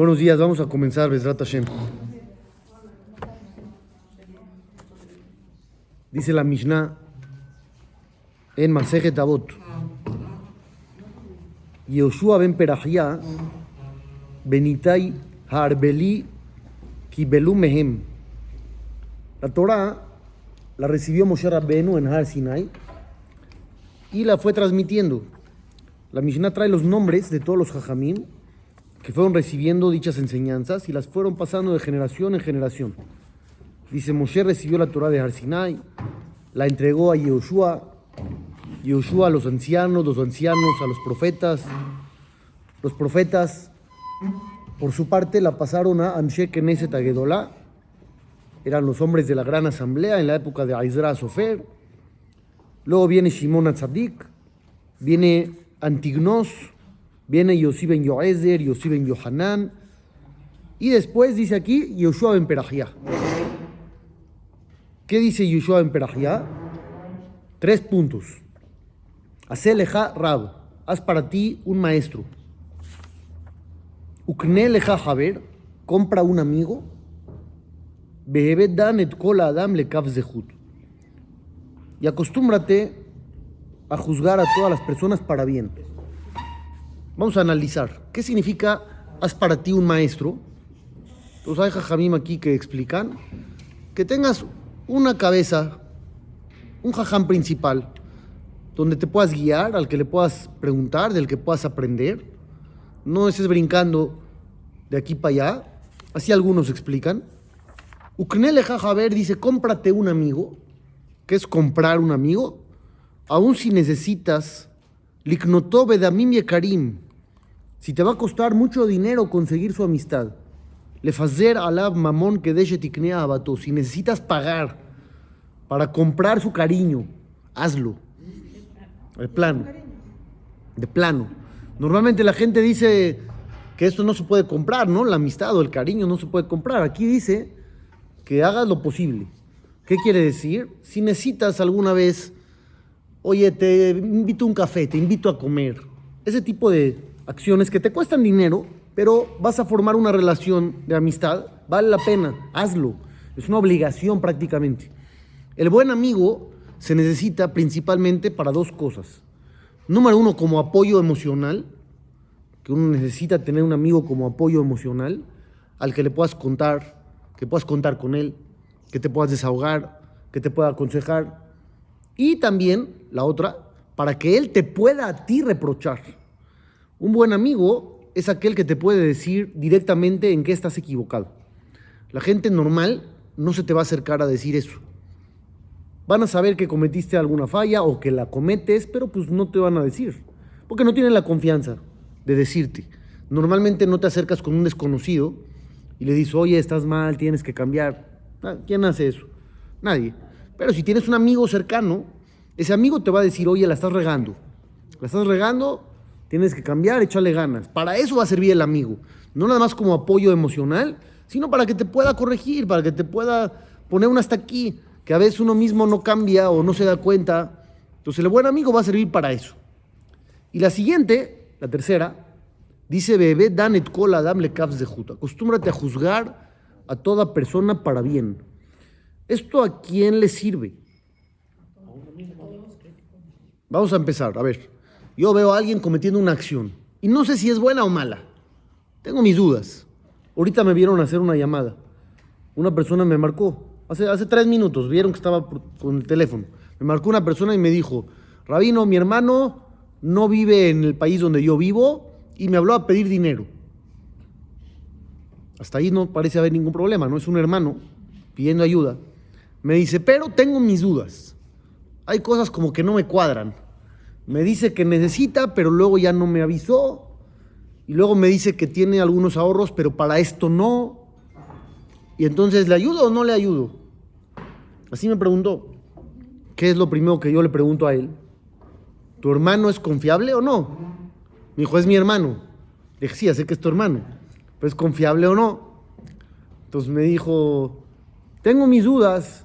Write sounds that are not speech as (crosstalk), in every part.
Buenos días, vamos a comenzar, Besrat Hashem. Dice la Mishnah en Masejet Avot. Yoshua ben Perahia, Benitai Harbeli Kibelu Mehem. La Torah la recibió Moshe Rabbenu en Har Sinai y la fue transmitiendo. La Mishnah trae los nombres de todos los Jajamim que fueron recibiendo dichas enseñanzas y las fueron pasando de generación en generación. Dice, Moshe recibió la Torah de Har Sinai, la entregó a Yehoshua, Yehoshua a los ancianos, los ancianos a los profetas, los profetas por su parte la pasaron a Anshe Knesset Agedolá, eran los hombres de la gran asamblea en la época de Aizra Sofer, luego viene Shimon Atzadik, viene Antignos, viene Yossi ben Yoezer, Yossi ben Yohanan, y después dice aquí Yoshua ben Perahia. ¿Qué dice Yoshua ben Perahia? Tres puntos. Haceleja Rab, haz para ti un maestro. Ukne leja Haber, compra un amigo. Dan et kol adam le zehut. Y acostúmbrate a juzgar a todas las personas para bien. Vamos a analizar qué significa haz para ti un maestro. Entonces hay jajamim aquí que explican que tengas una cabeza, un jajam principal, donde te puedas guiar, al que le puedas preguntar, del que puedas aprender. No estés brincando de aquí para allá. Así algunos explican. Uknele Jajaber dice, cómprate un amigo. ¿Qué es comprar un amigo? Aún si necesitas, Liknotobe Damim Karim, si te va a costar mucho dinero conseguir su amistad. Le fazer alab mamón que tiknea abato. Si necesitas pagar para comprar su cariño, hazlo. De plano. De plano. Normalmente la gente dice que esto no se puede comprar, ¿no? La amistad o el cariño no se puede comprar. Aquí dice que hagas lo posible. ¿Qué quiere decir? Si necesitas alguna vez, oye, te invito a un café, te invito a comer. Ese tipo de acciones que te cuestan dinero, pero vas a formar una relación de amistad, vale la pena, hazlo. Es una obligación prácticamente. El buen amigo se necesita principalmente para dos cosas. Número uno, como apoyo emocional, que uno necesita tener un amigo como apoyo emocional, al que le puedas contar, que puedas contar con él, que te puedas desahogar, que te pueda aconsejar. Y también, la otra, para que él te pueda a ti reprochar. Un buen amigo es aquel que te puede decir directamente en qué estás equivocado. La gente normal no se te va a acercar a decir eso. Van a saber que cometiste alguna falla o que la cometes, pero pues no te van a decir, porque no tienen la confianza de decirte. Normalmente no te acercas con un desconocido y le dices, oye, estás mal, tienes que cambiar. Ah, ¿Quién hace eso? Nadie. Pero si tienes un amigo cercano, ese amigo te va a decir, oye, la estás regando. La estás regando, Tienes que cambiar, echarle ganas. Para eso va a servir el amigo. No nada más como apoyo emocional, sino para que te pueda corregir, para que te pueda poner un hasta aquí, que a veces uno mismo no cambia o no se da cuenta. Entonces el buen amigo va a servir para eso. Y la siguiente, la tercera, dice bebé danet kol adam le de juta. Acostúmbrate a juzgar a toda persona para bien. ¿Esto a quién le sirve? Vamos a empezar, a ver yo veo a alguien cometiendo una acción y no sé si es buena o mala. Tengo mis dudas. Ahorita me vieron hacer una llamada. Una persona me marcó. Hace, tres minutos vieron que estaba con el teléfono. Me marcó una persona y me dijo, Rabino, mi hermano no vive en el país donde yo vivo y me habló a pedir dinero. Hasta ahí no parece haber ningún problema, no es un hermano pidiendo ayuda. Me dice, pero tengo mis dudas. Hay cosas como que no me cuadran. Me dice que necesita, pero luego ya no me avisó. Y luego me dice que tiene algunos ahorros, pero para esto no. Y entonces, ¿le ayudo o no le ayudo? Así me preguntó. ¿Qué es lo primero que yo le pregunto a él? ¿Tu hermano es confiable o no? Me dijo, es mi hermano. Le dije, sí, sé que es tu hermano. ¿Pero es confiable o no? Entonces me dijo, tengo mis dudas.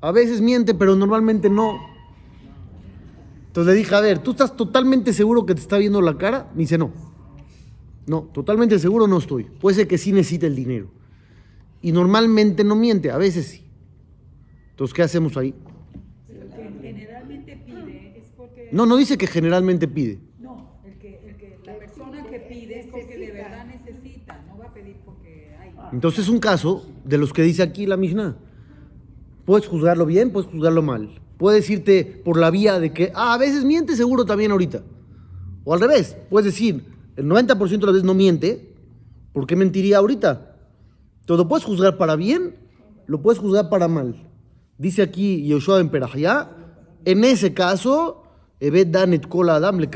A veces miente, pero normalmente no. Entonces le dije, a ver, ¿tú estás totalmente seguro que te está viendo la cara? Me dice, no. No, totalmente seguro no estoy. Puede ser que sí necesite el dinero. Y normalmente no miente, a veces sí. Entonces, ¿qué hacemos ahí? Que generalmente pide es porque... No, no dice que generalmente pide. No, el que, el que, la persona que pide es porque de verdad necesita, no va a pedir porque hay... Entonces es un caso de los que dice aquí la Mishnah. Puedes juzgarlo bien, puedes juzgarlo mal. Puedes irte por la vía de que, ah, a veces miente seguro también ahorita. O al revés, puedes decir, el 90% de las veces no miente, ¿por qué mentiría ahorita? Entonces lo puedes juzgar para bien, lo puedes juzgar para mal. Dice aquí Yoshua en Perajá, en ese caso, danet adam le.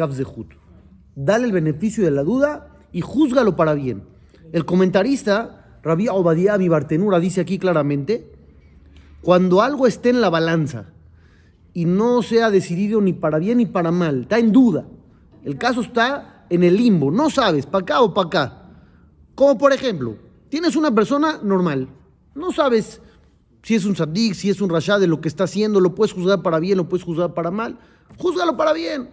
Dale el beneficio de la duda y júzgalo para bien. El comentarista, Rabbi Obadiah Bartenura, dice aquí claramente, cuando algo esté en la balanza y no sea decidido ni para bien ni para mal, está en duda. El caso está en el limbo, no sabes, para acá o para acá. Como por ejemplo, tienes una persona normal, no sabes si es un sadik, si es un rashad de lo que está haciendo, lo puedes juzgar para bien, lo puedes juzgar para mal, júzgalo para bien.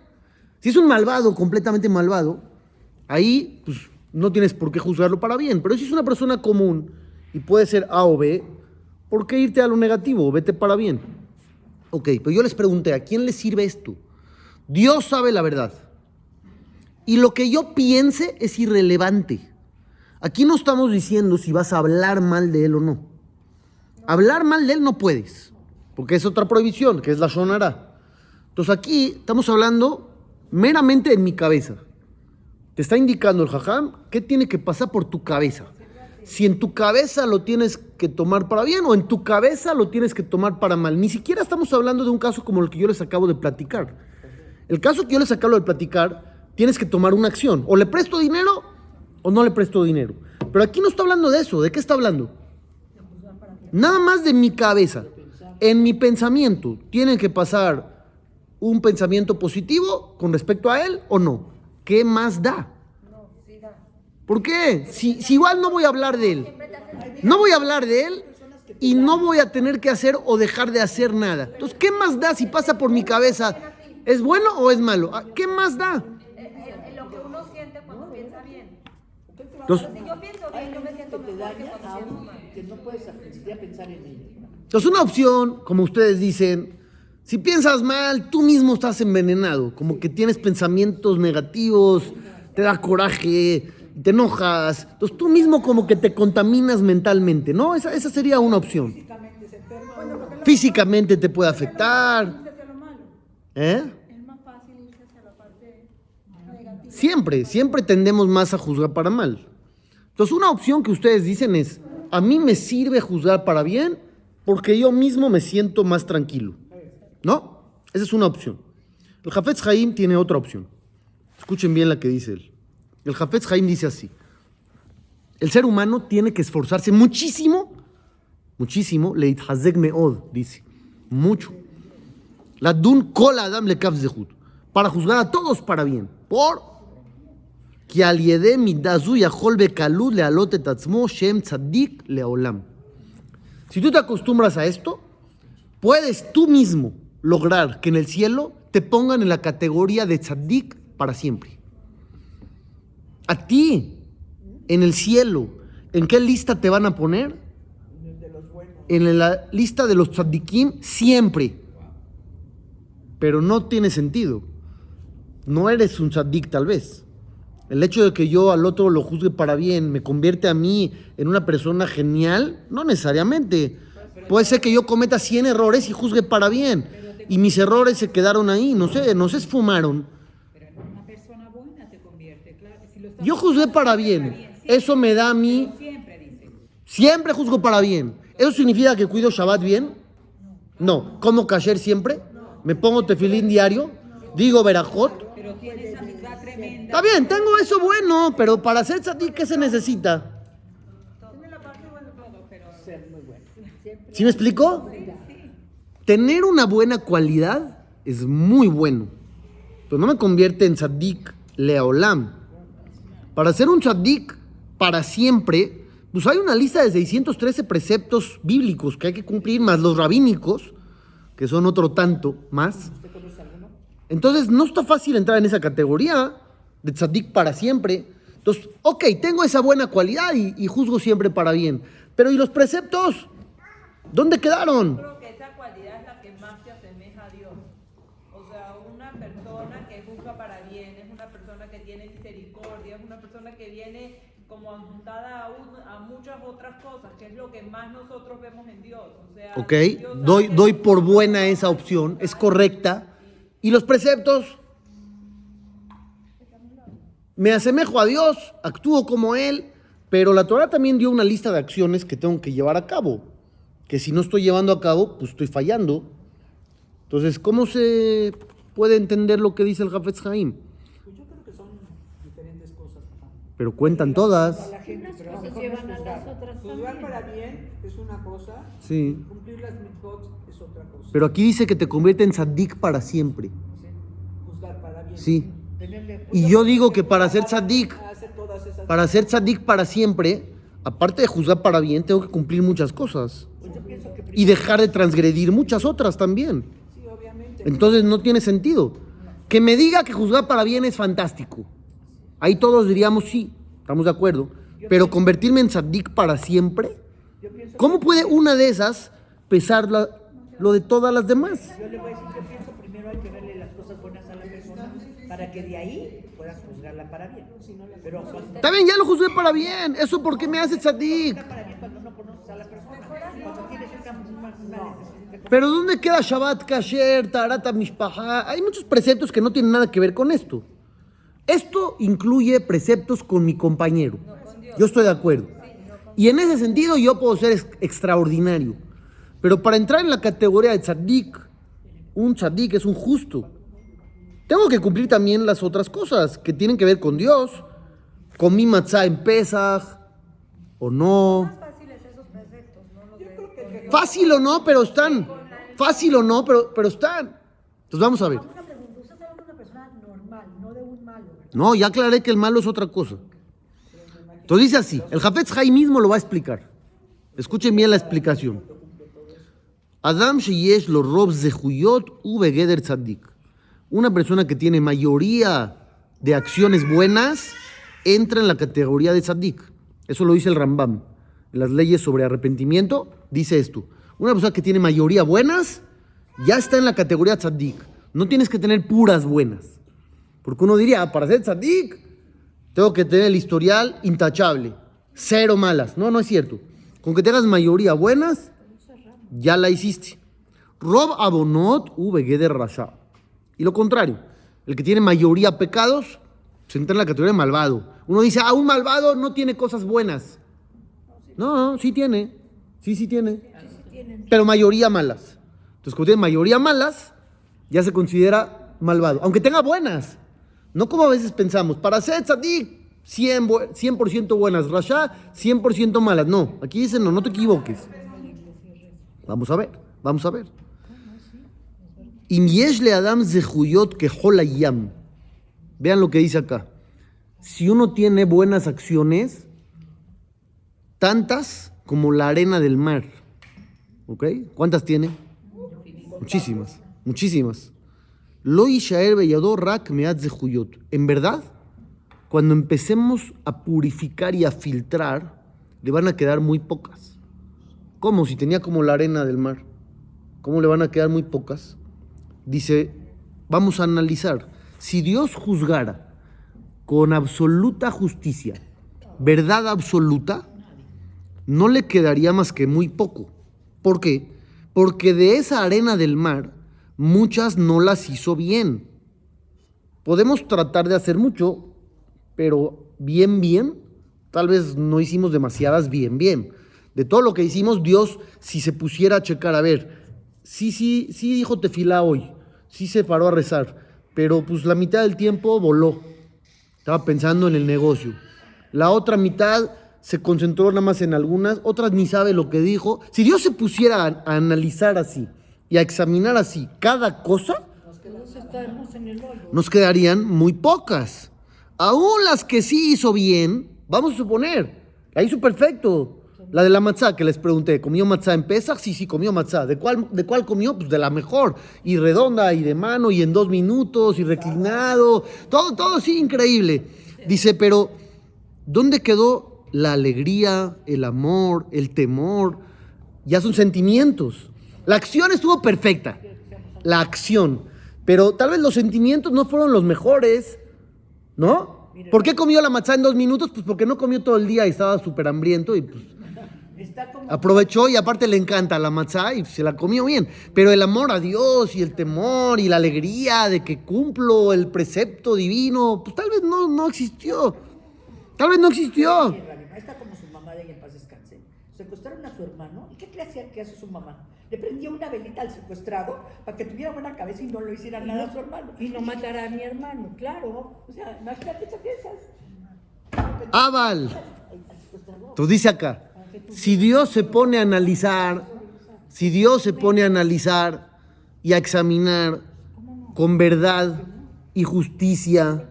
Si es un malvado, completamente malvado, ahí pues, no tienes por qué juzgarlo para bien. Pero si es una persona común y puede ser A o B, ¿por qué irte a lo negativo? Vete para bien. Ok, pero yo les pregunté, ¿a quién le sirve esto? Dios sabe la verdad. Y lo que yo piense es irrelevante. Aquí no estamos diciendo si vas a hablar mal de él o no. Hablar mal de él no puedes, porque es otra prohibición, que es la shonara. Entonces aquí estamos hablando meramente en mi cabeza. Te está indicando el jajam qué tiene que pasar por tu cabeza. Si en tu cabeza lo tienes que tomar para bien o en tu cabeza lo tienes que tomar para mal. Ni siquiera estamos hablando de un caso como el que yo les acabo de platicar. El caso que yo les acabo de platicar, tienes que tomar una acción. O le presto dinero o no le presto dinero. Pero aquí no está hablando de eso. ¿De qué está hablando? Nada más de mi cabeza. En mi pensamiento, ¿tiene que pasar un pensamiento positivo con respecto a él o no? ¿Qué más da? ¿Por qué? Si, si igual no voy a hablar de él. No voy a hablar de él y no voy a tener que hacer o dejar de hacer nada. Entonces, ¿qué más da si pasa por mi cabeza? ¿Es bueno o es malo? Ah, ¿Qué más da? lo que uno siente cuando piensa bien. Entonces, yo pienso bien, yo me siento que a no puedes siquiera pensar en entonces una opción, como ustedes dicen, si piensas mal, tú mismo estás envenenado, como que tienes pensamientos negativos, te da coraje, te enojas, entonces tú mismo como que te contaminas mentalmente, ¿no? Esa, esa sería una opción. Físicamente te puede afectar. ¿eh? Siempre, siempre tendemos más a juzgar para mal. Entonces, una opción que ustedes dicen es, a mí me sirve juzgar para bien porque yo mismo me siento más tranquilo. ¿No? Esa es una opción. El Jafetz Haim tiene otra opción. Escuchen bien la que dice él. El Jafetz Haim dice así. El ser humano tiene que esforzarse muchísimo, muchísimo, leit hazek meod, dice, mucho. La dun kol adam le para juzgar a todos para bien. Por que al yede midazu yachol bekalud lealot et atzmo shem tzadik leolam. Si tú te acostumbras a esto, puedes tú mismo lograr que en el cielo te pongan en la categoría de tzadik para siempre. A ti, en el cielo, ¿en qué lista te van a poner? En la lista de los tzadikim siempre. Pero no tiene sentido. No eres un tzadik tal vez. El hecho de que yo al otro lo juzgue para bien me convierte a mí en una persona genial, no necesariamente. Puede ser que yo cometa 100 errores y juzgue para bien. Y mis errores se quedaron ahí, no sé, no se esfumaron. Pero en una persona buena te convierte, claro. Si lo estás Yo juzgué para bien. Eso me da a mí, siempre, juzgo para bien. ¿Eso significa que cuido Shabbat bien? No. ¿Como kasher siempre? ¿Me pongo tefilín diario? ¿Digo verajot? Está bien, tengo eso bueno, pero para ser tzadik, ¿qué se necesita? ¿Sí me explico? Tener una buena cualidad es muy bueno, pero no me convierte en tzadik leolam. Para ser un tzadik para siempre, pues hay una lista de 613 preceptos bíblicos que hay que cumplir, más los rabínicos, que son otro tanto más. Entonces no está fácil entrar en esa categoría de tzadik para siempre. Entonces, ok, tengo esa buena cualidad y, y juzgo siempre para bien. Pero ¿y los preceptos? ¿Dónde quedaron? creo que esa cualidad es la que más se asemeja a Dios. O sea, una persona que juzga para bien, es una persona que tiene misericordia, es una persona que viene como apuntada a, un- a muchas otras cosas, que es lo que más nosotros vemos en Dios. O sea, Ok, Dios doy, doy por buena esa opción, es correcta. ¿Y los preceptos? Me asemejo a Dios, actúo como Él, pero la Torah también dio una lista de acciones que tengo que llevar a cabo. Que si no estoy llevando a cabo, pues estoy fallando. Entonces, ¿cómo se puede entender lo que dice el Hafetz Haim? Pues yo creo que son diferentes cosas. ajá. Pero cuentan todas. A la gente, pero a mejor es llevan a juzgar. las otras Juzgar también. para bien es una cosa, Sí. cumplir las mitzvot es otra cosa. Pero aquí dice que te convierte en sadik para siempre. ¿sí? Juzgar para bien. Sí. Y yo digo que para ser esas para ser tzadik para siempre, aparte de juzgar para bien, tengo que cumplir muchas cosas. Pues Y dejar de transgredir muchas otras también. sí, obviamente. Entonces no tiene sentido. Que me diga que juzgar para bien es fantástico. Ahí todos diríamos sí, estamos de acuerdo. Pero convertirme en tzadik para siempre, ¿cómo puede una de esas pesar la- lo de todas las demás? Yo le voy a decir, yo pienso primero hay que verle las cosas buenas a la persona para que de ahí puedas juzgarla para bien. Pero cuando También ya lo juzgué para bien. ¿Eso por qué me hace bien necesidad. Pero ¿dónde queda Shabbat Kasher, Tarata Mishpaha? Hay muchos preceptos que no tienen nada que ver con esto. Esto incluye preceptos con mi compañero. Yo estoy de acuerdo. Y en ese sentido yo puedo ser ex- extraordinario. Pero para entrar en la categoría de tzaddik, un tzaddik es un justo. Tengo que cumplir también las otras cosas que tienen que ver con Dios. Comí matzá en Pesach o no. Fácil o no, pero están. Fácil o no, pero, pero están. Entonces vamos a ver. Una pregunta, usted está hablando de una persona normal, no de un malo, ¿verdad? No, ya aclaré que el malo es otra cosa. Entonces dice así, el Jafetz Haim mismo lo va a explicar. Escuchen bien la explicación. Adam sheyesh lo rob zehuyot u begeder tzaddik. Una persona que tiene mayoría de acciones buenas entra en la categoría de tzaddik. Eso lo dice el Rambam. En las leyes sobre arrepentimiento dice esto. Una persona que tiene mayoría buenas ya está en la categoría tzaddik. No tienes que tener puras buenas. Porque uno diría, "Ah, para ser tzadik, tengo que tener el historial intachable, cero malas. No, no es cierto. Con que tengas mayoría buenas, ya la hiciste. Rob abonot begeder rasha. Y lo contrario, el que tiene mayoría pecados, se entra en la categoría de malvado. Uno dice, ah, un malvado no tiene cosas buenas. No, sí tiene. Sí, sí tiene. Pero mayoría malas. Entonces, como tiene mayoría malas, ya se considera malvado. Aunque tenga buenas. No como a veces pensamos, para ser tzadik, 100%, bu- 100 buenas, rasha, 100% malas. No, aquí dicen, no, no te equivoques. Vamos a ver, vamos a ver. Le. Vean lo que dice acá. Si uno tiene buenas acciones, tantas como la arena del mar. ¿Ok? ¿Cuántas tiene? Muchísimas, muchísimas. Lo yishaer beyado rak meat zehuyot. En verdad, cuando empecemos a purificar y a filtrar, le van a quedar muy pocas. ¿Cómo? Si tenía como la arena del mar. ¿Cómo le van a quedar muy pocas? Dice, vamos a analizar. Si Dios juzgara con absoluta justicia, verdad absoluta, no le quedaría más que muy poco. ¿Por qué? Porque de esa arena del mar, muchas no las hizo bien. Podemos tratar de hacer mucho, pero bien, bien, tal vez no hicimos demasiadas bien, bien. De todo lo que hicimos, Dios, si se pusiera a checar, a ver, sí, sí, sí dijo tefilá hoy, sí se paró a rezar, pero pues la mitad del tiempo voló. Estaba pensando en el negocio. La otra mitad se concentró nada más en algunas, otras ni sabe lo que dijo. Si Dios se pusiera a, a analizar así y a examinar así cada cosa, nos quedarían muy pocas. Aún las que sí hizo bien, vamos a suponer, la hizo perfecto. La de la matzá que les pregunté, ¿comió matzá en Pesach? Sí, sí, comió matzá. ¿De cuál, ¿De cuál comió? Pues de la mejor. Y redonda, y de mano, y en dos minutos, y reclinado. Todo, todo sí, increíble. Dice, pero ¿Dónde quedó la alegría, el amor, el temor? Ya son sentimientos. La acción estuvo perfecta. La acción. Pero tal vez los sentimientos no fueron los mejores. ¿No? ¿Por qué comió la matzá en dos minutos? Pues porque no comió todo el día y estaba súper hambriento y pues (laughs) aprovechó y aparte le encanta la matzá y se la comió bien. Pero el amor a Dios y el temor y la alegría de que cumplo el precepto divino, pues tal vez no, no existió. Tal vez no existió. Está como su mamá de en paz descanse. Secuestraron a su hermano. ¿Y qué le hacía que hace su mamá? Le prendía una velita al secuestrado para que tuviera buena cabeza y no lo hiciera Y nada no- a su hermano. Y no matará a mi hermano, claro. O sea, imagínate esas piensas. Aval. Entonces dice acá, si Dios se pone a analizar, si Dios se pone a analizar y a examinar con verdad y justicia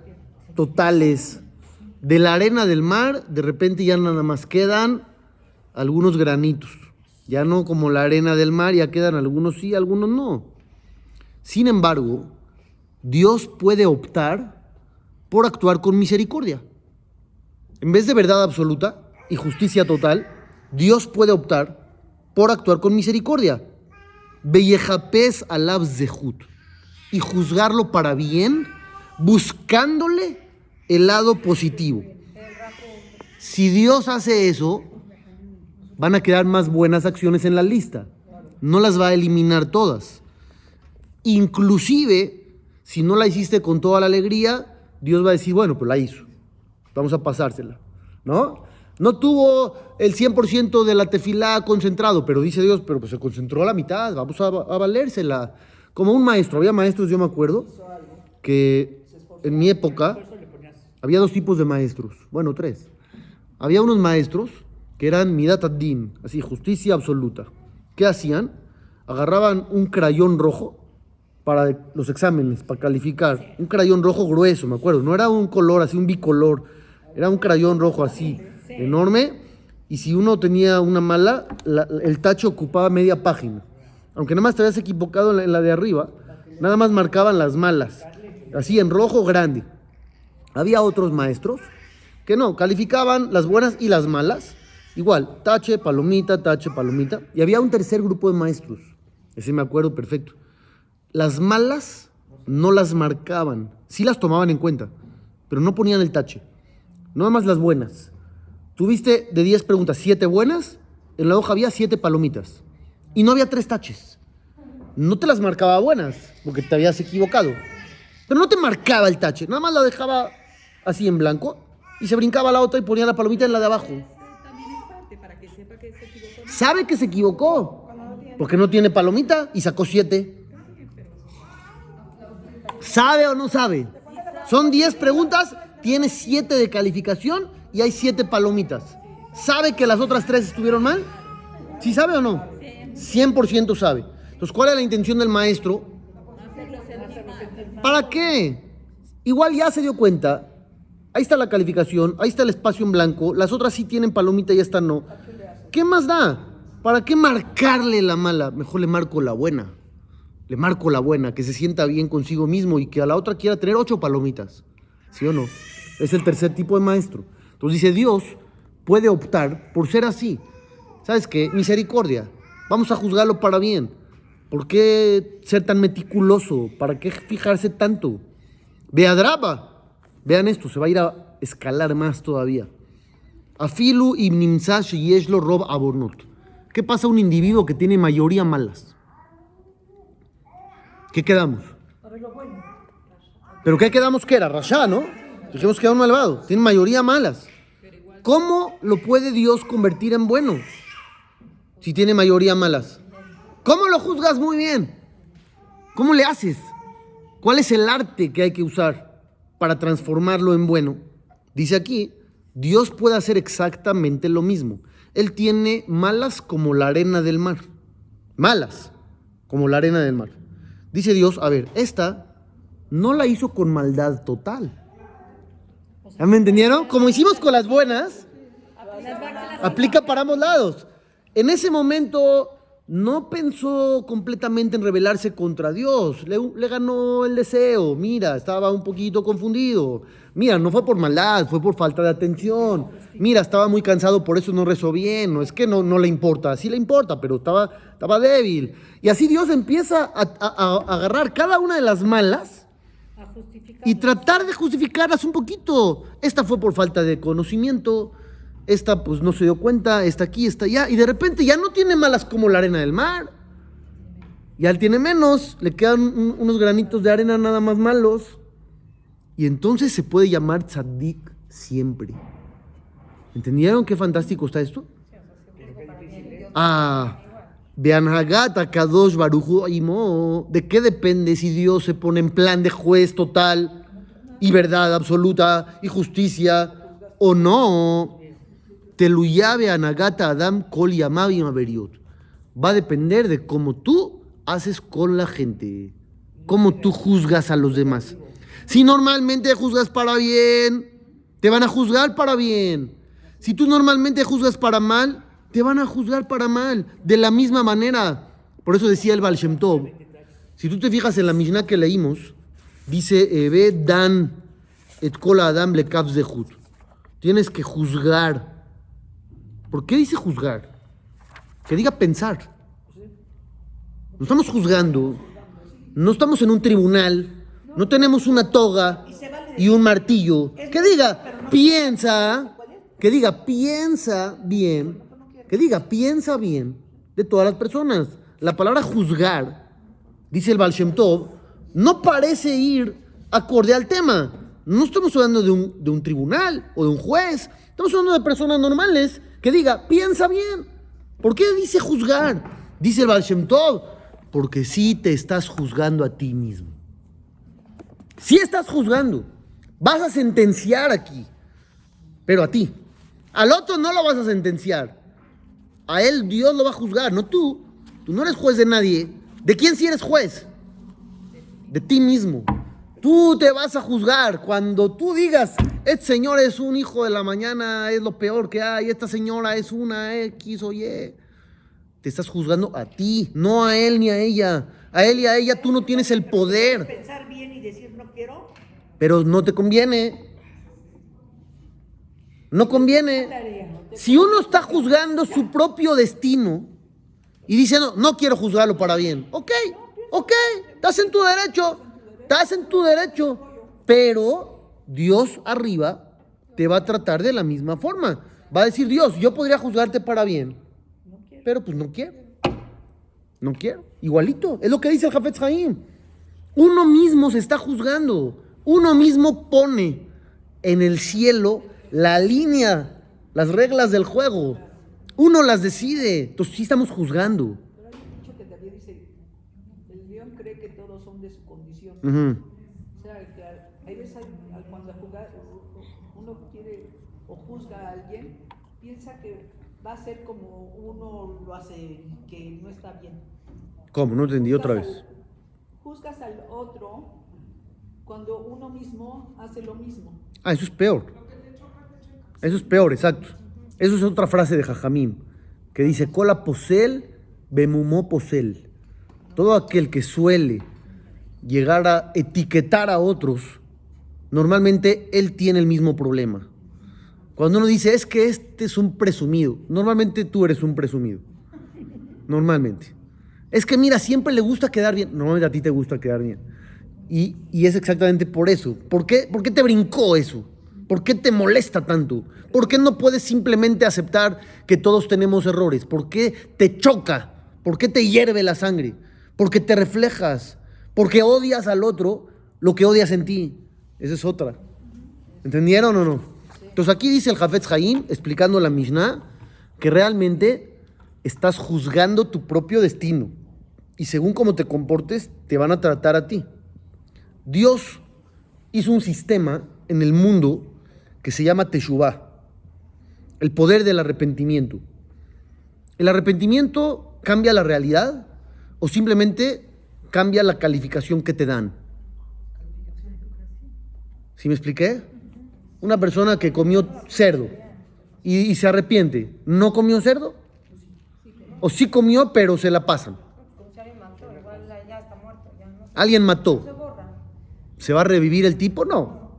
totales de la arena del mar, de repente ya nada más quedan algunos granitos. Ya no como la arena del mar, ya quedan algunos sí, algunos no. Sin embargo, Dios puede optar por actuar con misericordia. En vez de verdad absoluta y justicia total, Dios puede optar por actuar con misericordia. Beyejapes alab zehut. Y juzgarlo para bien, buscándole el lado positivo. Si Dios hace eso, van a quedar más buenas acciones en la lista. No las va a eliminar todas. Inclusive, si no la hiciste con toda la alegría, Dios va a decir, bueno, pues la hizo. Vamos a pasársela, ¿no? No tuvo el 100% de la tefilá concentrado, pero dice Dios, pero pues se concentró a la mitad, vamos a, a valérsela. Como un maestro, había maestros, yo me acuerdo, que en mi época había dos tipos de maestros, bueno, tres. Había unos maestros que eran midat ad-din, así, justicia absoluta. ¿Qué hacían? Agarraban un crayón rojo para los exámenes, para calificar. Un crayón rojo grueso, me acuerdo. No era un color así, un bicolor. Era un crayón rojo así, enorme. Y si uno tenía una mala, la- el tacho ocupaba media página. Aunque nada más te habías equivocado en la, en la de arriba, nada más marcaban las malas. Así en rojo grande. Había otros maestros que no, calificaban las buenas y las malas. Igual, tache, palomita, tache, palomita. Y había un tercer grupo de maestros. Ese me acuerdo perfecto. Las malas no las marcaban. Sí las tomaban en cuenta, pero no ponían el tache. Nada más las buenas. Tuviste de 10 preguntas, 7 buenas. En la hoja había 7 palomitas. Y no había 3 taches. No te las marcaba buenas, porque te habías equivocado. Pero no te marcaba el tache. Nada más la dejaba así en blanco. Y se brincaba la otra y ponía la palomita en la de abajo. Sabe que se equivocó. Porque no tiene palomita y sacó 7. ¿Sabe o no sabe? Son 10 preguntas, tiene 7 de calificación y hay 7 palomitas. ¿Sabe que las otras 3 estuvieron mal? ¿Sí sabe o no? 100% sabe. Entonces, ¿cuál es la intención del maestro? ¿Para qué? Igual ya se dio cuenta. Ahí está la calificación, ahí está el espacio en blanco. Las otras sí tienen palomita y esta no. ¿Qué más da? ¿Para qué marcarle la mala? Mejor le marco la buena. Le marco la buena, que se sienta bien consigo mismo y que a la otra quiera tener ocho palomitas. ¿Sí o no? Es el tercer tipo de maestro. Entonces dice, Dios puede optar por ser así. ¿Sabes qué? Misericordia. Vamos a juzgarlo para bien. ¿Por qué ser tan meticuloso? ¿Para qué fijarse tanto? Beadraba. Vean esto, se va a ir a escalar más todavía. Afilu ibnimsash yeshlo rob abornot. ¿Qué pasa a un individuo que tiene mayoría malas? ¿Qué quedamos? ¿Pero qué quedamos que era? Rasha, ¿no? Dijimos que era un malvado. Tiene mayoría malas. ¿Cómo lo puede Dios convertir en bueno? Si tiene mayoría malas. ¿Cómo lo juzgas muy bien? ¿Cómo le haces? ¿Cuál es el arte que hay que usar para transformarlo en bueno? Dice aquí, Dios puede hacer exactamente lo mismo. Él tiene malas como la arena del mar. Malas como la arena del mar. Dice Dios, a ver, esta no la hizo con maldad total. ¿Ya me entendieron? Como hicimos con las buenas, aplica para ambos lados. En ese momento no pensó completamente en rebelarse contra Dios. Le, le ganó el deseo. Mira, estaba un poquito confundido. Mira, no fue por maldad, fue por falta de atención. Mira, estaba muy cansado, por eso no rezó bien. No es que no, no le importa, sí le importa, pero estaba, estaba débil. Y así Dios empieza a, a- a agarrar cada una de las malas y tratar de justificarlas un poquito. Esta fue por falta de conocimiento, esta pues no se dio cuenta, esta aquí, esta allá, y de repente ya no tiene malas como la arena del mar. Ya él tiene menos, le quedan un- unos granitos de arena nada más malos. Y entonces se puede llamar tzaddik siempre. ¿Entendieron qué fantástico está esto? Ah, Beanhagat Kadosh Baruchu Imo. ¿De qué depende si Dios se pone en plan de juez total y verdad absoluta y justicia o no? Teluya Beanhagata Adam Kol Yamav y Maveriot. Va a depender de cómo tú haces con la gente, cómo tú juzgas a los demás. Si normalmente juzgas para bien, te van a juzgar para bien. Si tú normalmente juzgas para mal, te van a juzgar para mal. De la misma manera. Por eso decía el Baal Shem Tov. Si tú te fijas en la Mishnah que leímos, dice, Eve dan et kol adam le zehut. Tienes que juzgar. ¿Por qué dice juzgar? Que diga pensar. No estamos juzgando. No estamos en un tribunal. No tenemos una toga y un martillo. Que diga, piensa. Que diga, piensa bien. Que diga, piensa bien de todas las personas. La palabra juzgar, dice el Baal Tov, no parece ir acorde al tema. No estamos hablando de un, de un tribunal o de un juez. Estamos hablando de personas normales que diga, piensa bien. ¿Por qué dice juzgar? Dice el Baal Tov, porque sí te estás juzgando a ti mismo. Sí estás juzgando. Vas a sentenciar aquí, pero a ti. Al otro no lo vas a sentenciar. A él Dios lo va a juzgar, no tú. Tú no eres juez de nadie. ¿De quién sí eres juez? De ti mismo. Tú te vas a juzgar cuando tú digas, este señor es un hijo de la mañana, es lo peor que hay, esta señora es una X o Y. Te estás juzgando a ti, no a él ni a ella. A él y a ella tú no tienes el poder, Pensar bien y decir no quiero. pero no te conviene. No conviene. Si uno está juzgando su propio destino y diciendo, no quiero juzgarlo para bien, ok, ok, estás en tu derecho, estás en tu derecho, pero Dios arriba te va a tratar de la misma forma. Va a decir Dios, yo podría juzgarte para bien, pero pues no quiero. No quiero. Igualito. Es lo que dice el Jafetz Haim. Uno mismo se está juzgando. Uno mismo pone en el cielo la línea, las reglas del juego. Uno las decide. Entonces sí estamos juzgando. Pero hay un dicho que también dice, el león cree que todos son de su condición sea, que al- hay veces al- al- cuando a jugar, uno quiere o juzga a alguien, piensa que va a ser como uno lo hace que no está bien. ¿Cómo? No entendí otra vez. al- Juzgas al otro cuando uno mismo hace lo mismo. Ah, eso es peor. Eso es peor, exacto. Eso es otra frase de Jajamín, que dice, cola posel, bemumó posel. Todo aquel que suele llegar a etiquetar a otros, normalmente él tiene el mismo problema. Cuando uno dice, es que este es un presumido, normalmente tú eres un presumido. Normalmente. Es que mira, siempre le gusta quedar bien. Normalmente a ti te gusta quedar bien. Y, y es exactamente por eso. ¿Por qué, ¿Por qué te brincó eso? ¿Por qué te molesta tanto? ¿Por qué no puedes simplemente aceptar que todos tenemos errores? ¿Por qué te choca? ¿Por qué te hierve la sangre? Porque te reflejas. Porque odias al otro lo que odias en ti. Esa es otra. ¿Entendieron o no? Entonces aquí dice el Jafetz Haim, explicando la Mishnah, que realmente estás juzgando tu propio destino. Y según cómo te comportes, te van a tratar a ti. Dios hizo un sistema en el mundo que se llama Teshuvah, el poder del arrepentimiento. ¿El arrepentimiento cambia la realidad o simplemente cambia la calificación que te dan? ¿Sí me expliqué? Una persona que comió cerdo y, se arrepiente, ¿no comió cerdo? O sí comió, pero se la pasan. Alguien mató, se mató. borra. ¿Se va a revivir el tipo? No.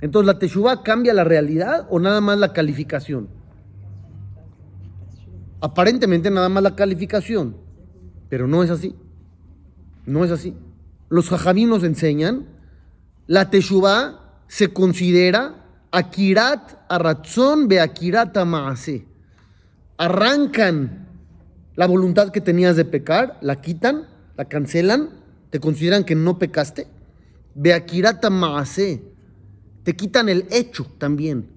Entonces, ¿la teshuva cambia la realidad o nada más la calificación? Aparentemente nada más la calificación, pero no es así. No es así. Los jajamim nos enseñan, la teshuva se considera akirat aratzon be akirat maase. Arrancan la voluntad que tenías de pecar, la quitan, la cancelan, te consideran que no pecaste. Be akirat maase. Te quitan el hecho también.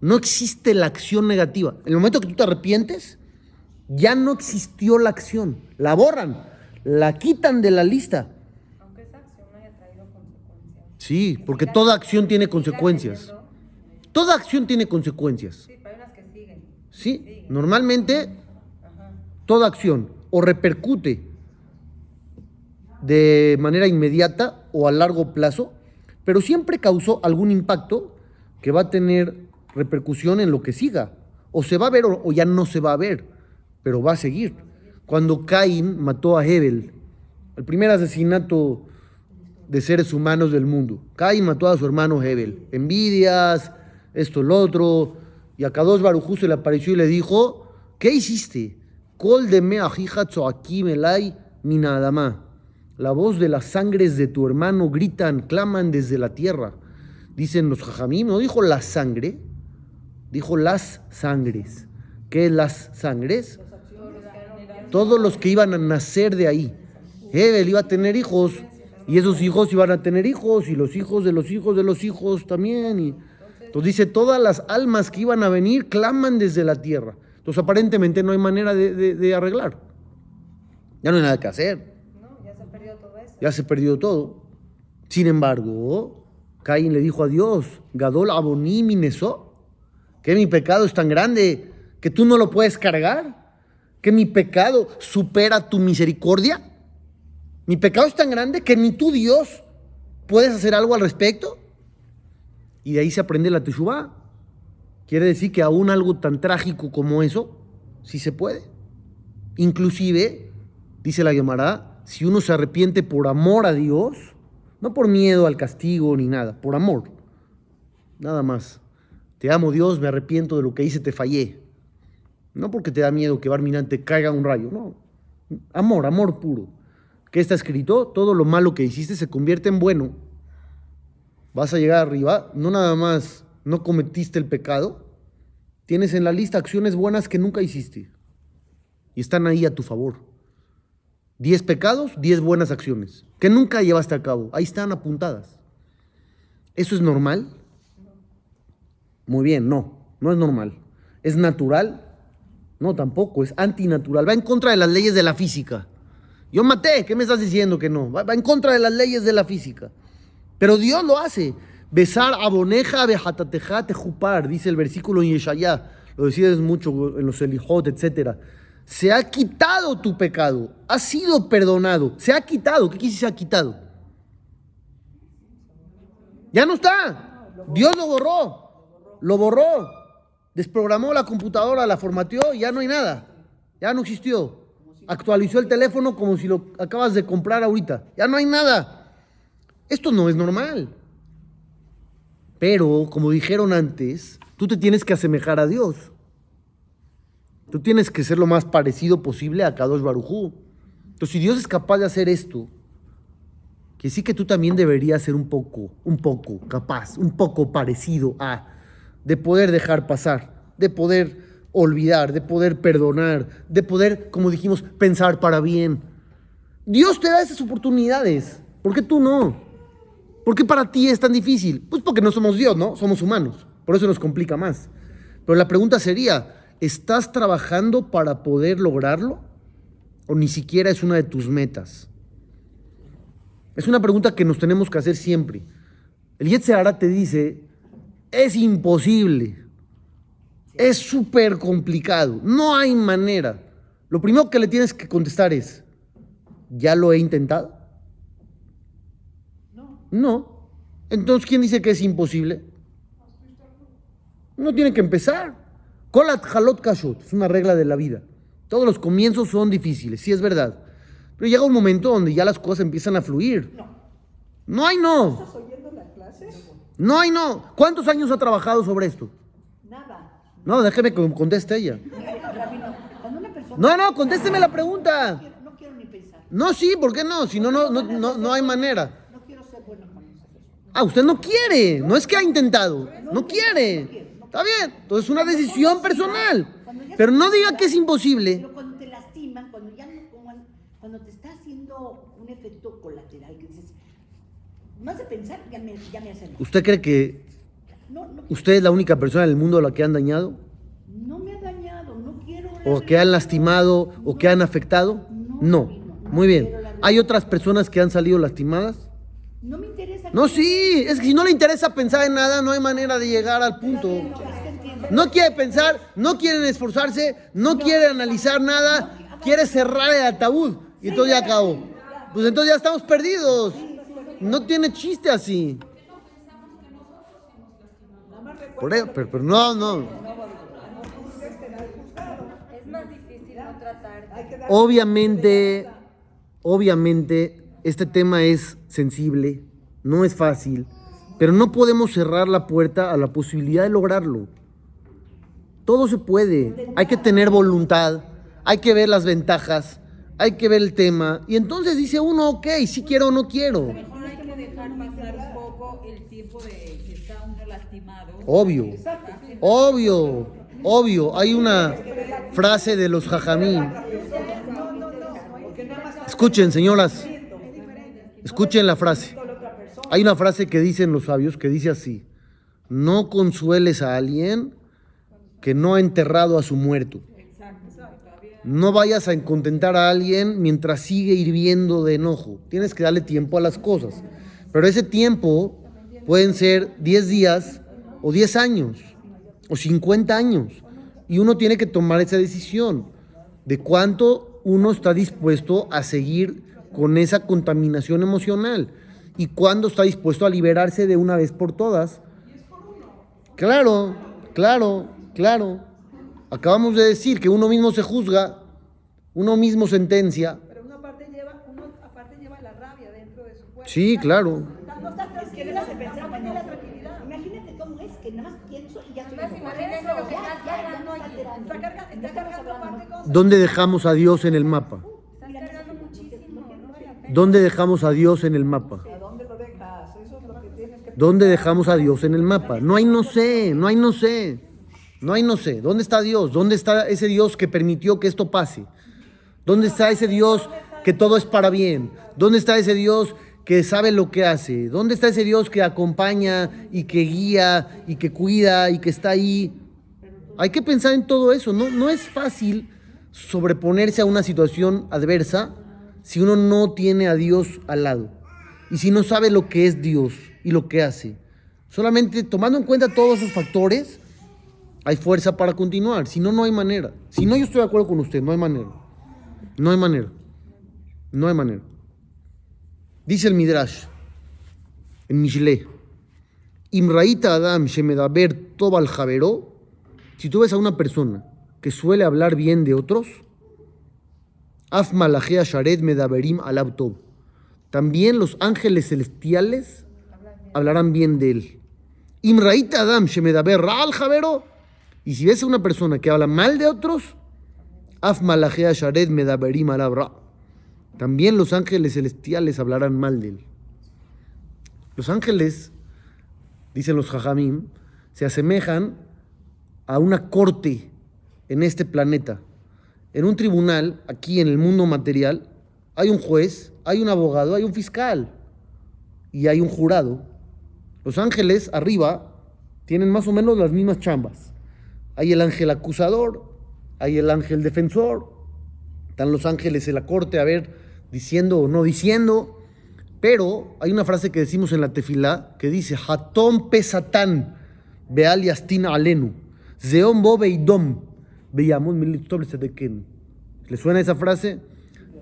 No existe la acción negativa. En el momento que tú te arrepientes, ya no existió la acción. La borran, la quitan de la lista. Aunque esa acción haya traído consecuencias. Sí, porque toda acción tiene consecuencias. Toda acción tiene consecuencias. Sí, pero hay unas que siguen. Sí, normalmente Ajá. toda acción o repercute de manera inmediata o a largo plazo, pero siempre causó algún impacto que va a tener repercusión en lo que siga. O se va a ver o, o ya no se va a ver, pero va a seguir. Cuando Caín mató a Hebel, el primer asesinato de seres humanos del mundo. Caín mató a su hermano Hebel. Envidias, esto, lo otro. Y a Kadosh Barujú se le apareció y le dijo, ¿qué hiciste? Kol de me ajija aquí melai minadama. La voz de las sangres de tu hermano gritan, claman desde la tierra. Dicen los jajamim, no dijo la sangre, dijo las sangres. ¿Qué las sangres? Todos los que iban a nacer de ahí. Hebel iba a tener hijos y esos hijos iban a tener hijos y los hijos de los hijos de los hijos también. Y, entonces dice, todas las almas que iban a venir claman desde la tierra. Entonces aparentemente no hay manera de, de- de arreglar. Ya no hay nada que hacer. No, ya se ha perdido todo eso. Ya se perdió todo. Sin embargo, Caín le dijo a Dios, Gadol aboní mi nesó, que mi pecado es tan grande que tú no lo puedes cargar, que mi pecado supera tu misericordia. Mi pecado es tan grande que ni tú, Dios, puedes hacer algo al respecto. Y de ahí se aprende la teshuvah. Quiere decir que aún algo tan trágico como eso, sí se puede. Inclusive, dice la Gemara, si uno se arrepiente por amor a Dios, no por miedo al castigo ni nada, por amor. Nada más. Te amo Dios, me arrepiento de lo que hice, te fallé. No porque te da miedo que Barminan te caiga un rayo, no. Amor, amor puro. ¿Qué está escrito? Todo lo malo que hiciste se convierte en bueno. Vas a llegar arriba, no nada más no cometiste el pecado, tienes en la lista acciones buenas que nunca hiciste. Y están ahí a tu favor. Diez pecados, diez buenas acciones que nunca llevaste a cabo. Ahí están apuntadas. ¿Eso es normal? Muy bien, no, no es normal. ¿Es natural? No, tampoco, es antinatural. Va en contra de las leyes de la física. Yo maté, ¿qué me estás diciendo que no? Va, va en contra de las leyes de la física. Pero Dios lo hace. Besar aboneja bejatateja tejupar, dice el versículo en Yeshayá. Lo decías mucho en los Elijot, etc. Se ha quitado tu pecado, ha sido perdonado. Se ha quitado. ¿Qué decir se ha quitado? Ya no está. Dios lo borró. Lo borró. Desprogramó la computadora, la formateó y ya no hay nada. Ya no existió. Actualizó el teléfono como si lo acabas de comprar ahorita. Ya no hay nada. Esto no es normal. Pero, como dijeron antes, tú te tienes que asemejar a Dios. Tú tienes que ser lo más parecido posible a Kadosh Barujú. Entonces, si Dios es capaz de hacer esto, que sí que tú también deberías ser un poco, un poco capaz, un poco parecido a, de poder dejar pasar, de poder olvidar, de poder perdonar, de poder, como dijimos, pensar para bien. Dios te da esas oportunidades. ¿Por qué tú no? ¿Por qué para ti es tan difícil? Pues porque no somos Dios, ¿no? Somos humanos. Por eso nos complica más. Pero la pregunta sería, ¿estás trabajando para poder lograrlo? ¿O ni siquiera es una de tus metas? Es una pregunta que nos tenemos que hacer siempre. El Yetzirah te dice, es imposible. Es súper complicado. No hay manera. Lo primero que le tienes que contestar es, ¿ya lo he intentado? No. Entonces, ¿quién dice que es imposible? No tiene que empezar. Kolat halot kashot, es una regla de la vida. Todos los comienzos son difíciles, sí es verdad. Pero llega un momento donde ya las cosas empiezan a fluir. No. No hay no. ¿Estás oyendo la clase? No hay no. ¿Cuántos años ha trabajado sobre esto? Nada. No, déjeme que conteste ella. (laughs) No, no, contésteme la pregunta. no quiero ni pensar. No, sí, ¿por qué no? Si no, no, no, no, no hay manera. No quiero ser bueno con esa persona. Ah, usted no quiere. No es que ha intentado. No quiere. Está bien. Entonces es una decisión personal. Pero no diga que es imposible. Pero cuando te lastiman, cuando ya no, cuando te está haciendo un efecto colateral, que dices, más de pensar, ya me, ya me hacen. ¿Usted cree que usted es la única persona en el mundo a la que han dañado? no me ha dañado, no quiero. ¿O que han lastimado? ¿O que han afectado? No. Muy bien. ¿Hay otras personas que han salido lastimadas? No me interesa. No, sí. Es que si no le interesa pensar en nada, no hay manera de llegar al punto. No, quiere pensar, no quieren esforzarse, no quiere analizar nada, quiere cerrar el ataúd. Y entonces ya acabó. Pues entonces ya estamos perdidos. No tiene chiste así. Por eso, pero, pero no, no. Es más difícil no tratar. Obviamente, obviamente, este tema es sensible, no es fácil, pero no podemos cerrar la puerta a la posibilidad de lograrlo. Todo se puede, hay que tener voluntad, hay que ver las ventajas, hay que ver el tema, y entonces dice uno, ok, si quiero o no quiero. Mejor hay que dejar pasar un poco el tiempo de que está uno lastimado. Obvio, obvio, obvio. Hay una frase de los jajamín. Escuchen, señoras. Escuchen la frase. Hay una frase que dicen los sabios que dice así: No consueles a alguien que no ha enterrado a su muerto. No vayas a contentar a alguien mientras sigue hirviendo de enojo. Tienes que darle tiempo a las cosas. Pero ese tiempo pueden ser 10 días o 10 años o 50 años. Y uno tiene que tomar esa decisión de cuánto uno está dispuesto a seguir con esa contaminación emocional y cuándo está dispuesto a liberarse de una vez por todas. Claro, claro, claro. Acabamos de decir que uno mismo se juzga, uno mismo sentencia. Pero uno aparte lleva, uno aparte lleva la rabia dentro de su cuerpo. Sí, claro. Cosas. ¿Dónde dejamos a Dios en el mapa? Estás cargando muchísimo, no vale la pena. ¿Dónde dejamos a Dios en el mapa? ¿Dónde dejamos a Dios en el mapa? No hay no sé, no hay no sé. No hay no sé. ¿Dónde está Dios? ¿Dónde está ese Dios que permitió que esto pase? ¿Dónde está ese Dios que todo es para bien? ¿Dónde está ese Dios que sabe lo que hace? ¿Dónde está ese Dios que acompaña y que guía y que cuida y que está ahí? Hay que pensar en todo eso. No, no es fácil sobreponerse a una situación adversa si uno no tiene a Dios al lado y si no sabe lo que es Dios y lo que hace. Solamente tomando en cuenta todos esos factores, hay fuerza para continuar. Si no, no hay manera. Si no, yo estoy de acuerdo con usted, no hay manera. No hay manera. No hay manera. Dice el Midrash en Mishle, Imraita Adam Shemedaber Tobal Javero, si tú ves a una persona que suele hablar bien de otros, También los ángeles celestiales hablarán bien de él. Adam Shemedaber Raal Javero. Y si ves a una persona que habla mal de otros, Af Malachea Shared Medaberim Alab Ra. También los ángeles celestiales hablarán mal de él. Los ángeles, dicen los Jajamim, se asemejan a una corte en este planeta. En un tribunal, aquí en el mundo material, hay un juez, hay un abogado, hay un fiscal y hay un jurado. Los ángeles arriba tienen más o menos las mismas chambas. Hay el ángel acusador, hay el ángel defensor, están los ángeles en la corte a ver diciendo o no diciendo. Pero hay una frase que decimos en la tefilá que dice: Hatón pesatán, beal yastin alenu, zeon bo veíamos ¿Le suena esa frase?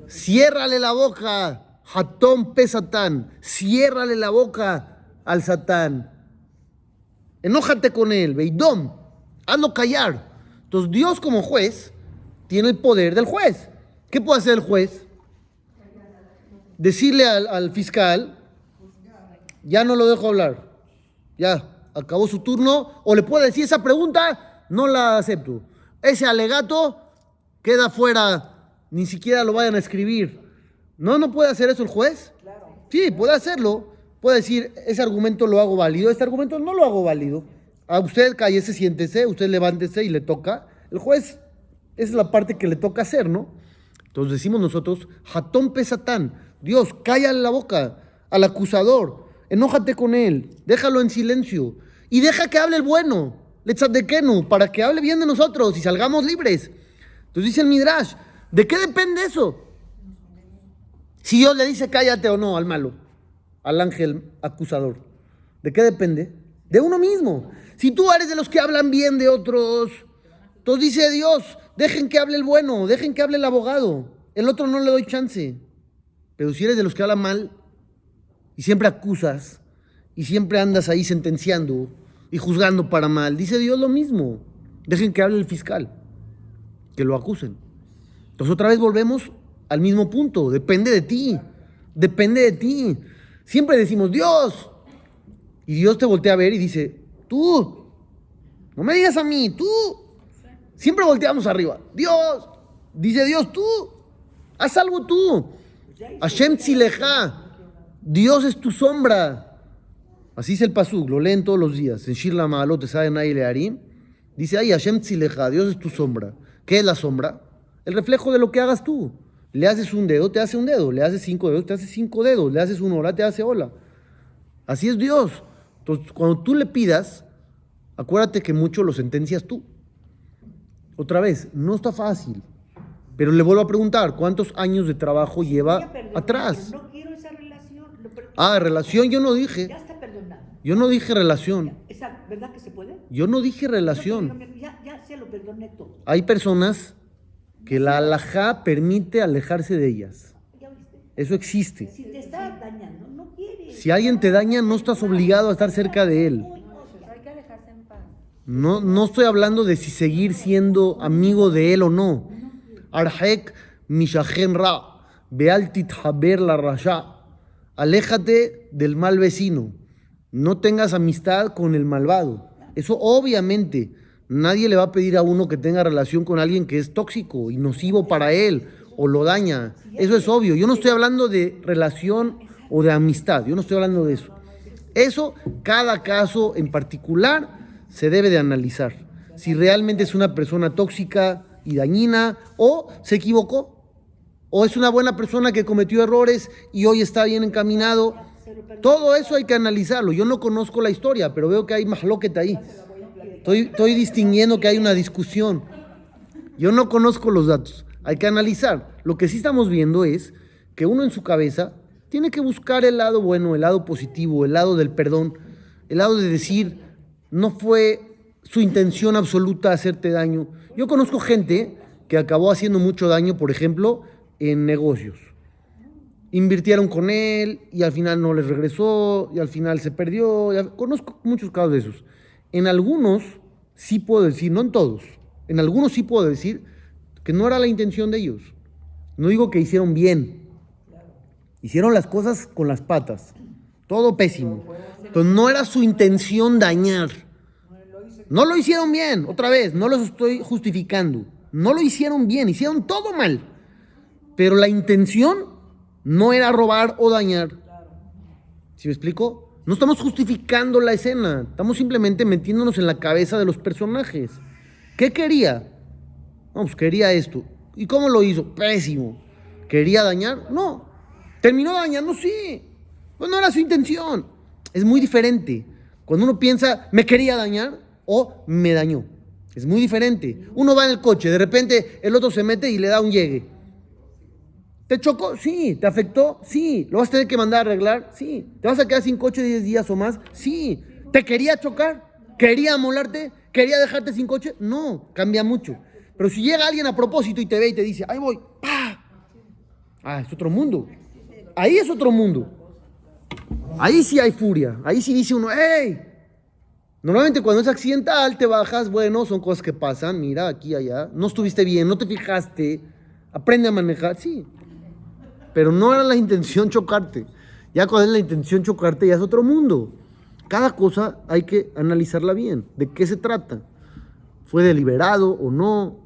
Ciérrale la boca, Hatón pesatán, ciérrale la boca al satán. Enójate con él, beidom, hazlo callar. Entonces Dios como juez tiene el poder del juez. ¿Qué puede hacer el juez? Decirle al, al fiscal, ya no lo dejo hablar, ya, acabó su turno, o le puede decir esa pregunta, no la acepto. Ese alegato queda fuera, ni siquiera lo vayan a escribir. No, no puede hacer eso el juez. Sí, puede hacerlo. Puede decir, ese argumento lo hago válido, este argumento no lo hago válido. A usted cállese, siéntese, usted levántese y le toca. El juez, esa es la parte que le toca hacer, ¿no? Entonces decimos nosotros, Hatón Pesatán, Dios, cállale la boca al acusador, enójate con él, déjalo en silencio y deja que hable el bueno, Letzadekenu, para que hable bien de nosotros y salgamos libres. Entonces dice el Midrash, ¿de qué depende eso? Si Dios le dice cállate o no al malo, al ángel acusador, ¿de qué depende? De uno mismo. Si tú eres de los que hablan bien de otros, entonces dice Dios, dejen que hable el bueno, dejen que hable el abogado. El otro no le doy chance. Pero si eres de los que hablan mal y siempre acusas y siempre andas ahí sentenciando y juzgando para mal, dice Dios lo mismo. Dejen que hable el fiscal, que lo acusen. Entonces otra vez volvemos al mismo punto, depende de ti, depende de ti. Siempre decimos, Dios, y Dios te voltea a ver y dice, tú, no me digas a mí, tú. Siempre volteamos arriba. Dios, dice Dios, tú, haz algo tú. Hashem Tzileja, Dios es tu sombra. Así es el pasuk, lo leen todos los días. En Shir saben ahí Learim. Dice ahí, Hashem Tzileja, Dios es tu sombra. ¿Qué es la sombra? El reflejo de lo que hagas tú. Le haces un dedo, te hace un dedo. Le haces cinco dedos, te hace cinco dedos. Le haces una ola, te hace ola. Así es Dios. Entonces, cuando tú le pidas, acuérdate que mucho lo sentencias tú. Otra vez, no está fácil. Pero le vuelvo a preguntar, ¿cuántos años de trabajo lleva atrás? No quiero esa relación. Ah, relación yo no dije. Yo no dije relación. Esa, ¿Verdad que se puede? Yo no dije No, relación. Ya, ya se lo perdoné todo. Hay personas que la alajá permite alejarse de ellas. ¿Ya viste? Eso existe. Si te está dañando, no quieres. Si alguien te daña, no estás obligado a estar cerca de él. No, no estoy hablando de si seguir siendo amigo de él o no. Arhek mishajen ra, bealtit haber la rasha. Aléjate del mal vecino. No tengas amistad con el malvado. Eso obviamente nadie le va a pedir a uno que tenga relación con alguien que es tóxico y nocivo para él o lo daña. Eso es obvio. Yo no estoy hablando de relación o de amistad. Yo no estoy hablando de eso. Eso, cada caso en particular, se debe de analizar. Si realmente es una persona tóxica y dañina o se equivocó. O es una buena persona que cometió errores y hoy está bien encaminado. Todo eso hay que analizarlo. Yo no conozco la historia, pero veo que hay mahloket ahí. Estoy, estoy distinguiendo que hay una discusión. Yo no conozco los datos. Hay que analizar. Lo que sí estamos viendo es que uno en su cabeza tiene que buscar el lado bueno, el lado positivo, el lado del perdón, el lado de decir, no fue su intención absoluta hacerte daño. Yo conozco gente que acabó haciendo mucho daño, por ejemplo, en negocios. Invirtieron con él y al final no les regresó y al final se perdió. Conozco muchos casos de esos. En algunos sí puedo decir, no en todos, en algunos sí puedo decir que no era la intención de ellos. No digo que hicieron bien, hicieron las cosas con las patas, todo pésimo. Pero no era su intención dañar. No lo hicieron bien, otra vez, no los estoy justificando. No lo hicieron bien, hicieron todo mal. Pero la intención no era robar o dañar. ¿Sí me explico? No estamos justificando la escena, estamos simplemente metiéndonos en la cabeza de los personajes. ¿Qué quería? Vamos, quería esto. ¿Y cómo lo hizo? Pésimo. ¿Quería dañar? No. ¿Terminó dañando? Sí. Pues no era su intención. Es muy diferente. Cuando uno piensa, me quería dañar o me dañó. Es muy diferente. Uno va en el coche, de repente el otro se mete y le da un llegue. ¿Te chocó? Sí. ¿Te afectó? Sí. ¿Lo vas a tener que mandar a arreglar? Sí. ¿Te vas a quedar sin coche 10 días o más? Sí. ¿Te quería chocar? ¿Quería molarte? ¿Quería dejarte sin coche? No, cambia mucho. Pero si llega alguien a propósito y te ve y te dice, ahí voy, ¡pa! Ah, es otro mundo. Ahí es otro mundo. Ahí sí hay furia. Ahí sí dice uno, ¡hey! Normalmente cuando es accidental te bajas, bueno, son cosas que pasan, mira, aquí, allá, no estuviste bien, no te fijaste, aprende a manejar, sí. Pero no era la intención chocarte. Ya cuando es la intención chocarte ya es otro mundo. Cada cosa hay que analizarla bien. ¿De qué se trata? ¿Fue deliberado o no?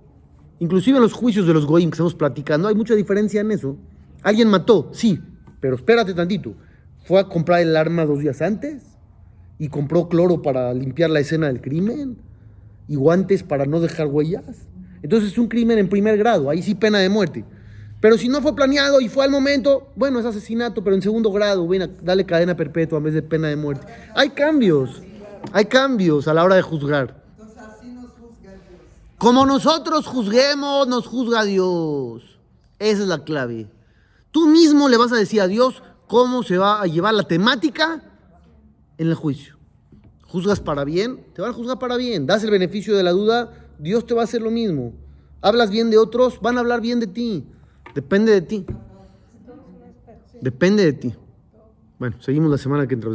Inclusive en los juicios de los goyim que estamos platicando hay mucha diferencia en eso. Alguien mató, sí, pero espérate tantito. ¿Fue a comprar el arma dos días antes? ¿Y compró cloro para limpiar la escena del crimen? ¿Y guantes para no dejar huellas? Entonces es un crimen en primer grado, ahí sí pena de muerte. Pero si no fue planeado y fue al momento, bueno, es asesinato, pero en segundo grado, ven, dale cadena perpetua en vez de pena de muerte. Hay cambios, hay cambios a la hora de juzgar. Como nosotros juzguemos, nos juzga Dios. Esa es la clave. Tú mismo le vas a decir a Dios cómo se va a llevar la temática en el juicio. Juzgas para bien, te van a juzgar para bien. Das el beneficio de la duda, Dios te va a hacer lo mismo. Hablas bien de otros, van a hablar bien de ti. Depende de ti. Depende de ti. Bueno, seguimos la semana que entra.